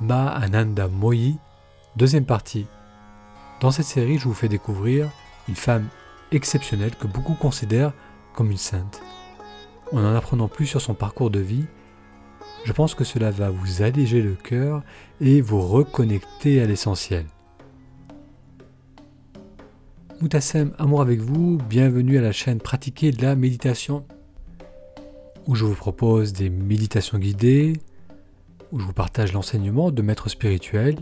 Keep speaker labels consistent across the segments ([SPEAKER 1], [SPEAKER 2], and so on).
[SPEAKER 1] Ma Ananda Moyi, deuxième partie. Dans cette série, je vous fais découvrir une femme exceptionnelle que beaucoup considèrent comme une sainte. En en apprenant plus sur son parcours de vie, je pense que cela va vous alléger le cœur et vous reconnecter à l'essentiel. Moutassem, amour avec vous, bienvenue à la chaîne Pratiquer de la méditation, où je vous propose des méditations guidées, où je vous partage l'enseignement de maîtres spirituels.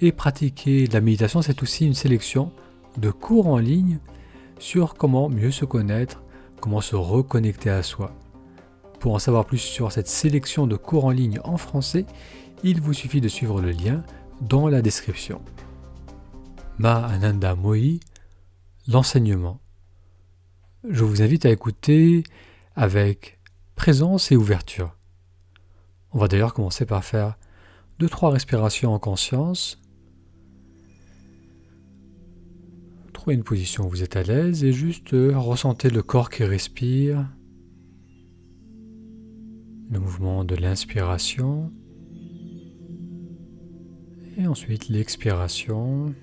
[SPEAKER 1] Et pratiquer la méditation, c'est aussi une sélection de cours en ligne sur comment mieux se connaître, comment se reconnecter à soi. Pour en savoir plus sur cette sélection de cours en ligne en français, il vous suffit de suivre le lien dans la description. Ma Ananda Mohi, l'enseignement. Je vous invite à écouter avec présence et ouverture. On va d'ailleurs commencer par faire deux trois respirations en conscience. Trouvez une position où vous êtes à l'aise et juste euh, ressentez le corps qui respire, le mouvement de l'inspiration et ensuite l'expiration.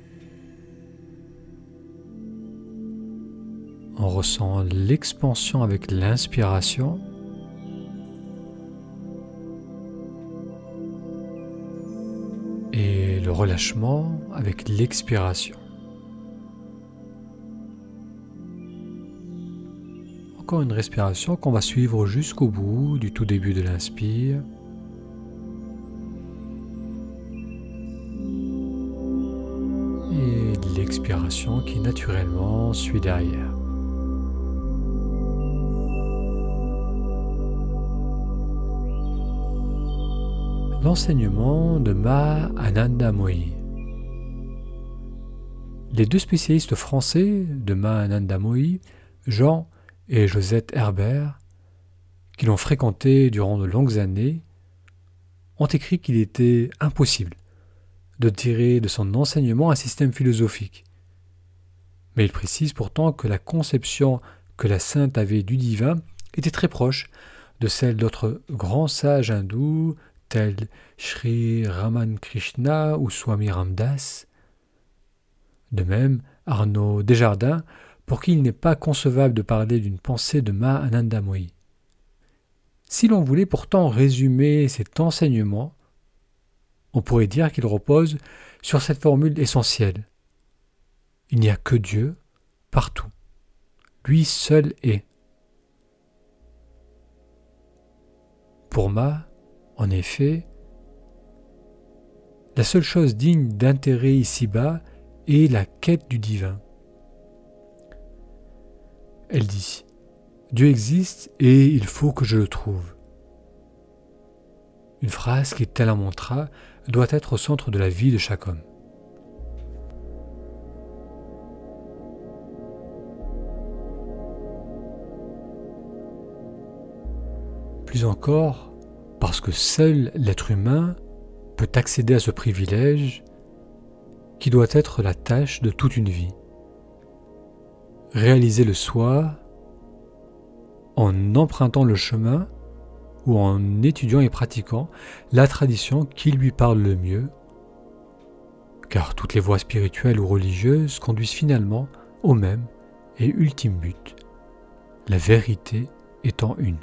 [SPEAKER 1] On ressent l'expansion avec l'inspiration. Relâchement avec l'expiration. Encore une respiration qu'on va suivre jusqu'au bout du tout début de l'inspire. Et l'expiration qui naturellement suit derrière. L'enseignement de Ma Ananda Mohi. Les deux spécialistes français de Ma Ananda Mohi, Jean et Josette Herbert, qui l'ont fréquenté durant de longues années, ont écrit qu'il était impossible de tirer de son enseignement un système philosophique. Mais ils précisent pourtant que la conception que la sainte avait du divin était très proche de celle d'autres grands sages hindous tels Sri Raman Krishna ou Swami Ramdas. De même, Arnaud Desjardins, pour qui il n'est pas concevable de parler d'une pensée de Ma Anandamoyi. Si l'on voulait pourtant résumer cet enseignement, on pourrait dire qu'il repose sur cette formule essentielle. Il n'y a que Dieu partout. Lui seul est. Pour Ma, en effet, la seule chose digne d'intérêt ici-bas est la quête du divin. Elle dit, Dieu existe et il faut que je le trouve. Une phrase qui, tel un mantra, doit être au centre de la vie de chaque homme. Plus encore, parce que seul l'être humain peut accéder à ce privilège qui doit être la tâche de toute une vie. Réaliser le soi en empruntant le chemin ou en étudiant et pratiquant la tradition qui lui parle le mieux, car toutes les voies spirituelles ou religieuses conduisent finalement au même et ultime but, la vérité étant une.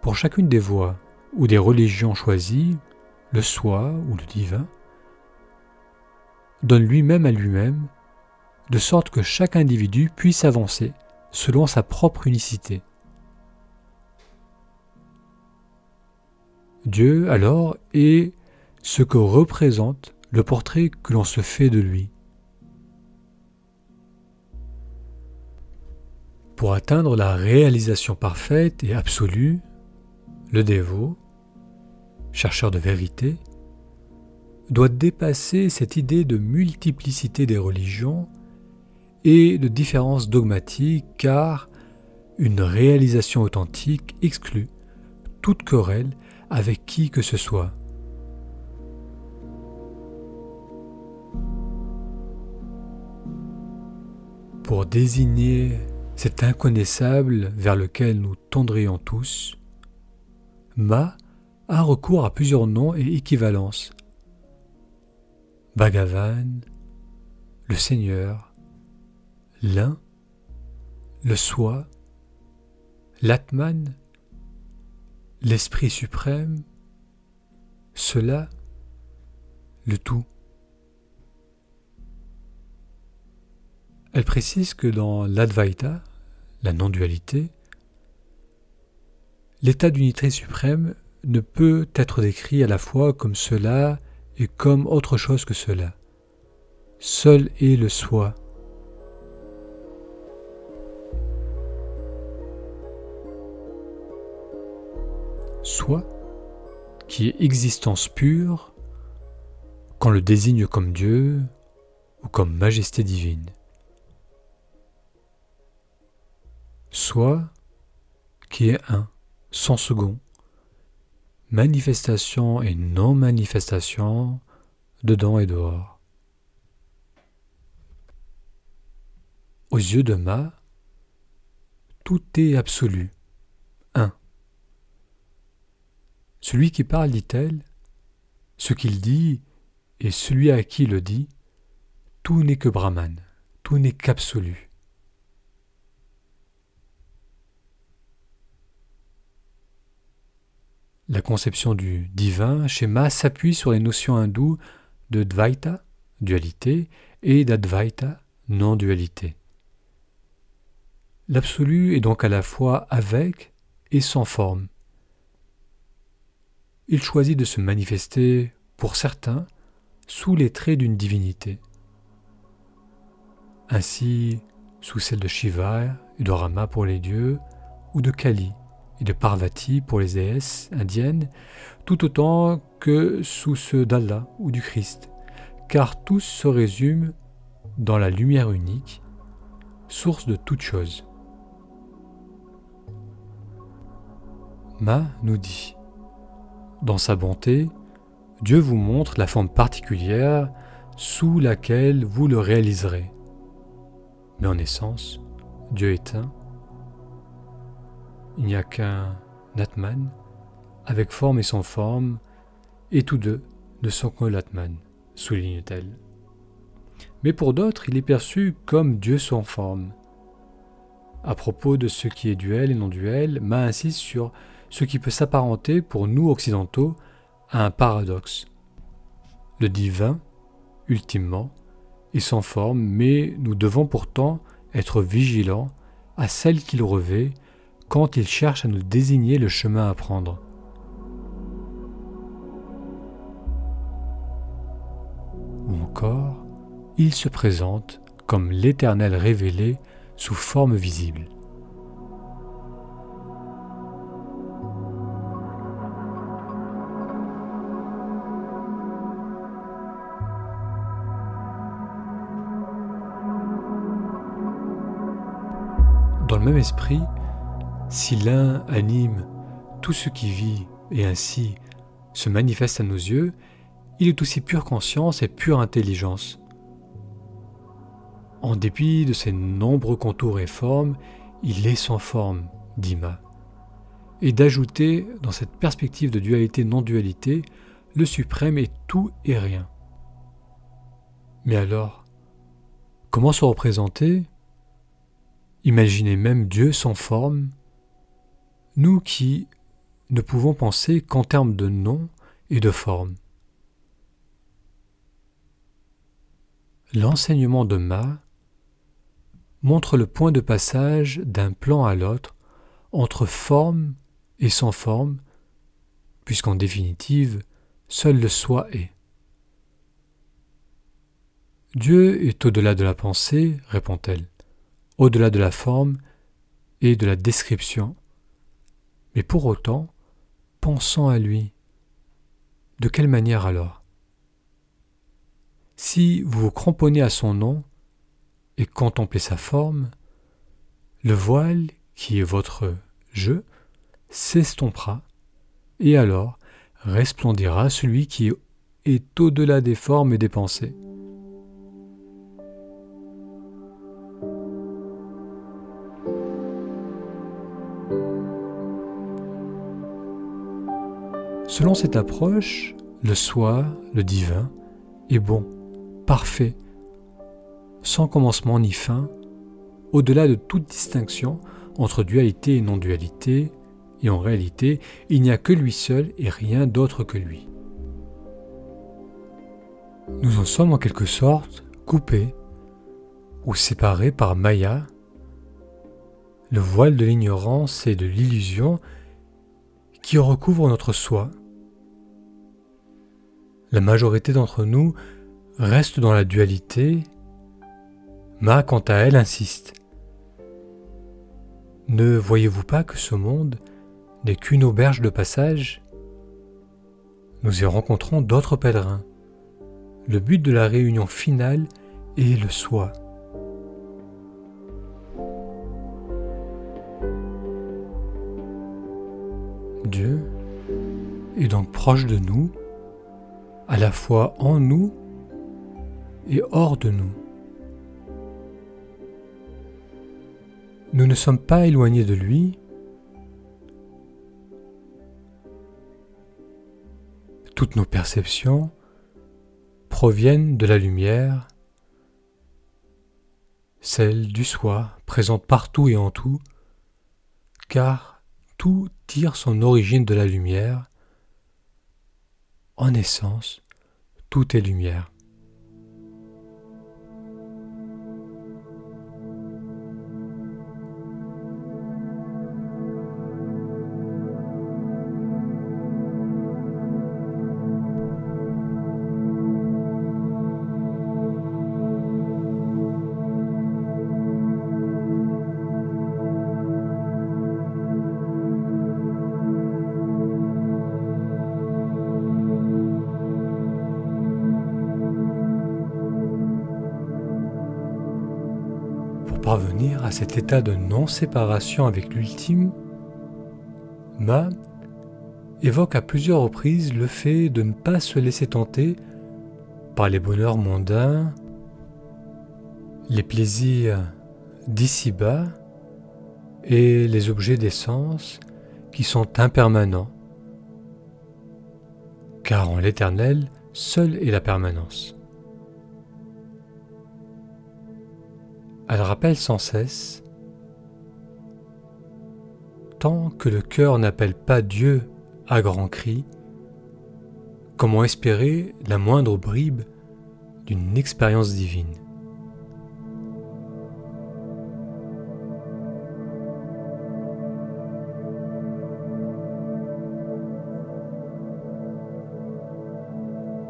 [SPEAKER 1] Pour chacune des voies ou des religions choisies, le soi ou le divin donne lui-même à lui-même, de sorte que chaque individu puisse avancer selon sa propre unicité. Dieu, alors, est ce que représente le portrait que l'on se fait de lui. Pour atteindre la réalisation parfaite et absolue, le dévot, chercheur de vérité, doit dépasser cette idée de multiplicité des religions et de différences dogmatiques car une réalisation authentique exclut toute querelle avec qui que ce soit. Pour désigner cet inconnaissable vers lequel nous tendrions tous, Ma a recours à plusieurs noms et équivalences. Bhagavan, le Seigneur, l'un, le soi, l'Atman, l'Esprit suprême, cela, le tout. Elle précise que dans l'Advaita, la non-dualité, l'état d'unité suprême ne peut être décrit à la fois comme cela et comme autre chose que cela. Seul est le soi. Soi, qui est existence pure, qu'on le désigne comme Dieu ou comme majesté divine. Soi, qui est un, sans second, manifestation et non-manifestation, dedans et dehors. Aux yeux de Ma, tout est absolu, un. Celui qui parle, dit-elle, ce qu'il dit et celui à qui le dit, tout n'est que Brahman, tout n'est qu'absolu. La conception du divin schéma s'appuie sur les notions hindoues de Dvaita, dualité, et d'Advaita, non-dualité. L'absolu est donc à la fois avec et sans forme. Il choisit de se manifester, pour certains, sous les traits d'une divinité. Ainsi, sous celle de Shiva et de Rama pour les dieux, ou de Kali et de Parvati pour les déesses indiennes, tout autant que sous ceux d'Allah ou du Christ, car tous se résument dans la lumière unique, source de toute chose. Ma nous dit, dans sa bonté, Dieu vous montre la forme particulière sous laquelle vous le réaliserez. Mais en essence, Dieu est un il n'y a qu'un Natman, avec forme et sans forme, et tous deux ne sont que l'Atman, souligne-t-elle. Mais pour d'autres, il est perçu comme Dieu sans forme. À propos de ce qui est duel et non duel, Ma insiste sur ce qui peut s'apparenter pour nous occidentaux à un paradoxe. Le divin, ultimement, est sans forme, mais nous devons pourtant être vigilants à celle qu'il revêt quand il cherche à nous désigner le chemin à prendre. Ou encore, il se présente comme l'Éternel révélé sous forme visible. Dans le même esprit, si l'un anime tout ce qui vit et ainsi se manifeste à nos yeux, il est aussi pure conscience et pure intelligence. En dépit de ses nombreux contours et formes, il est sans forme, dit Ma. Et d'ajouter, dans cette perspective de dualité-non-dualité, le suprême est tout et rien. Mais alors, comment se représenter? Imaginez même Dieu sans forme nous qui ne pouvons penser qu'en termes de nom et de forme. L'enseignement de Ma montre le point de passage d'un plan à l'autre entre forme et sans forme, puisqu'en définitive, seul le soi est. Dieu est au-delà de la pensée, répond-elle, au-delà de la forme et de la description, mais pour autant, pensant à lui. De quelle manière alors? Si vous vous cramponnez à son nom et contemplez sa forme, le voile qui est votre je s'estompera, et alors resplendira celui qui est au-delà des formes et des pensées. Selon cette approche, le soi, le divin, est bon, parfait, sans commencement ni fin, au-delà de toute distinction entre dualité et non-dualité, et en réalité, il n'y a que lui seul et rien d'autre que lui. Nous en sommes en quelque sorte coupés ou séparés par Maya, le voile de l'ignorance et de l'illusion qui recouvre notre soi. La majorité d'entre nous reste dans la dualité, Ma quant à elle insiste. Ne voyez-vous pas que ce monde n'est qu'une auberge de passage? Nous y rencontrons d'autres pèlerins. Le but de la réunion finale est le soi. Dieu est donc proche de nous, à la fois en nous et hors de nous. Nous ne sommes pas éloignés de lui. Toutes nos perceptions proviennent de la lumière, celle du soi, présente partout et en tout, car tout tire son origine de la lumière. En essence, tout est lumière. Parvenir à cet état de non-séparation avec l'ultime, Ma évoque à plusieurs reprises le fait de ne pas se laisser tenter par les bonheurs mondains, les plaisirs d'ici-bas et les objets d'essence qui sont impermanents, car en l'éternel, seule est la permanence. Elle rappelle sans cesse Tant que le cœur n'appelle pas Dieu à grands cris, comment espérer la moindre bribe d'une expérience divine?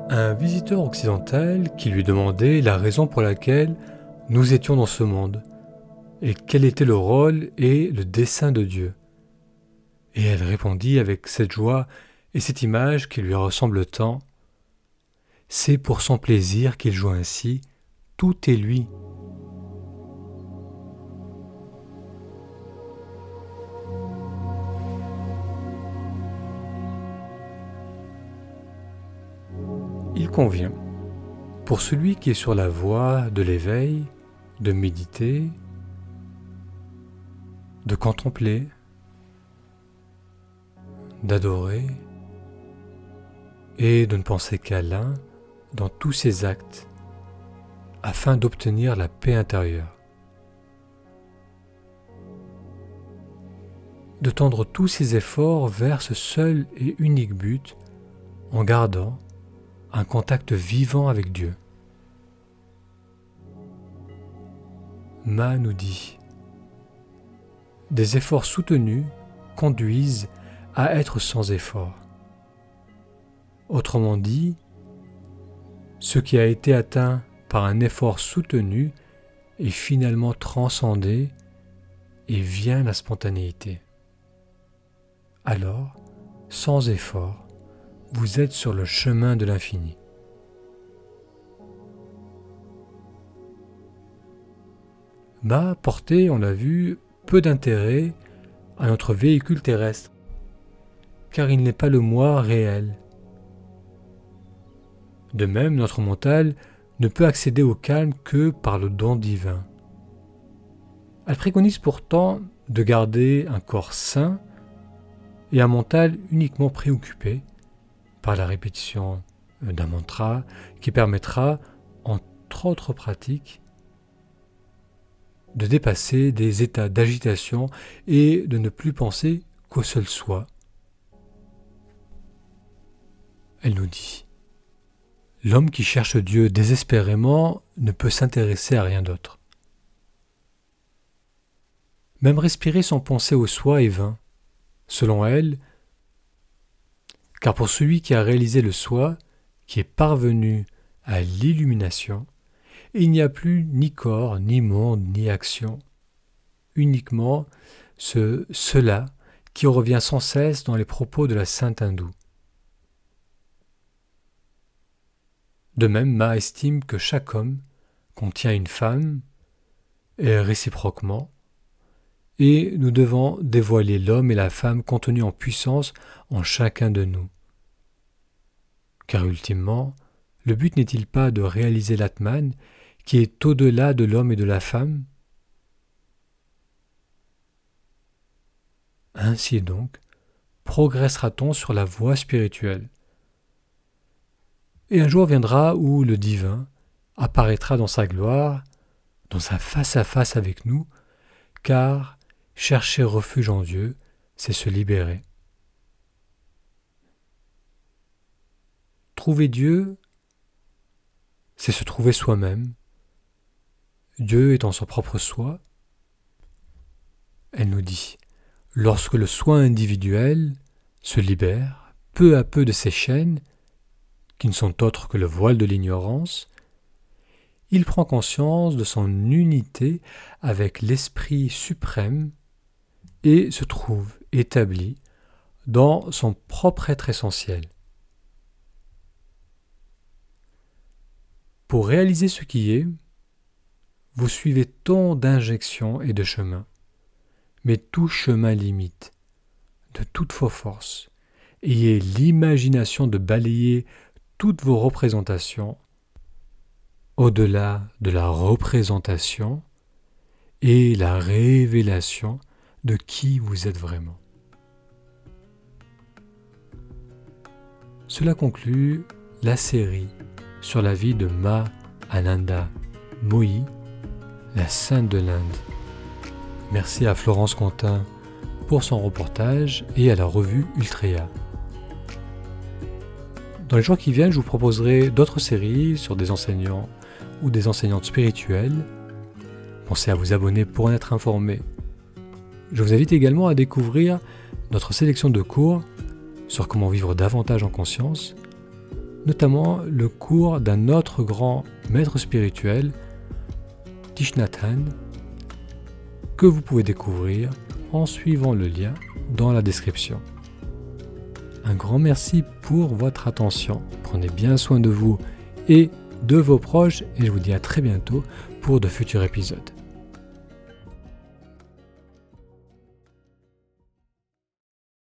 [SPEAKER 1] Un visiteur occidental qui lui demandait la raison pour laquelle nous étions dans ce monde, et quel était le rôle et le dessein de Dieu? Et elle répondit avec cette joie et cette image qui lui ressemble tant. C'est pour son plaisir qu'il joue ainsi, tout est lui. Il convient, pour celui qui est sur la voie de l'éveil, de méditer, de contempler, d'adorer et de ne penser qu'à l'un dans tous ses actes afin d'obtenir la paix intérieure. De tendre tous ses efforts vers ce seul et unique but en gardant un contact vivant avec Dieu. Ma nous dit Des efforts soutenus conduisent à être sans effort. Autrement dit, ce qui a été atteint par un effort soutenu est finalement transcendé et vient la spontanéité. Alors, sans effort, vous êtes sur le chemin de l'infini. M'a porté, on l'a vu, peu d'intérêt à notre véhicule terrestre, car il n'est pas le moi réel. De même, notre mental ne peut accéder au calme que par le don divin. Elle préconise pourtant de garder un corps sain et un mental uniquement préoccupé par la répétition d'un mantra qui permettra, entre autres pratiques, de dépasser des états d'agitation et de ne plus penser qu'au seul soi. Elle nous dit L'homme qui cherche Dieu désespérément ne peut s'intéresser à rien d'autre. Même respirer sans penser au soi est vain, selon elle, car pour celui qui a réalisé le soi, qui est parvenu à l'illumination, il n'y a plus ni corps, ni monde, ni action, uniquement ce cela qui revient sans cesse dans les propos de la sainte hindoue. De même, Ma estime que chaque homme contient une femme, et réciproquement, et nous devons dévoiler l'homme et la femme contenus en puissance en chacun de nous. Car ultimement, le but n'est-il pas de réaliser l'Atman qui est au-delà de l'homme et de la femme Ainsi donc, progressera-t-on sur la voie spirituelle. Et un jour viendra où le divin apparaîtra dans sa gloire, dans un face-à-face avec nous, car chercher refuge en Dieu, c'est se libérer. Trouver Dieu, c'est se trouver soi-même. Dieu est en son propre soi. Elle nous dit, lorsque le soi individuel se libère peu à peu de ses chaînes, qui ne sont autres que le voile de l'ignorance, il prend conscience de son unité avec l'Esprit suprême et se trouve établi dans son propre être essentiel. Pour réaliser ce qui est, vous suivez tant d'injections et de chemins, mais tout chemin limite, de toutes vos forces. Ayez l'imagination de balayer toutes vos représentations au-delà de la représentation et la révélation de qui vous êtes vraiment. Cela conclut la série sur la vie de Ma Ananda Mohi, la sainte de l'Inde. Merci à Florence Contin pour son reportage et à la revue Ultrea. Dans les jours qui viennent, je vous proposerai d'autres séries sur des enseignants ou des enseignantes spirituelles. Pensez à vous abonner pour en être informé. Je vous invite également à découvrir notre sélection de cours sur comment vivre davantage en conscience notamment le cours d'un autre grand maître spirituel, Que vous pouvez découvrir en suivant le lien dans la description. Un grand merci pour votre attention. Prenez bien soin de vous et de vos proches et je vous dis à très bientôt pour de futurs épisodes.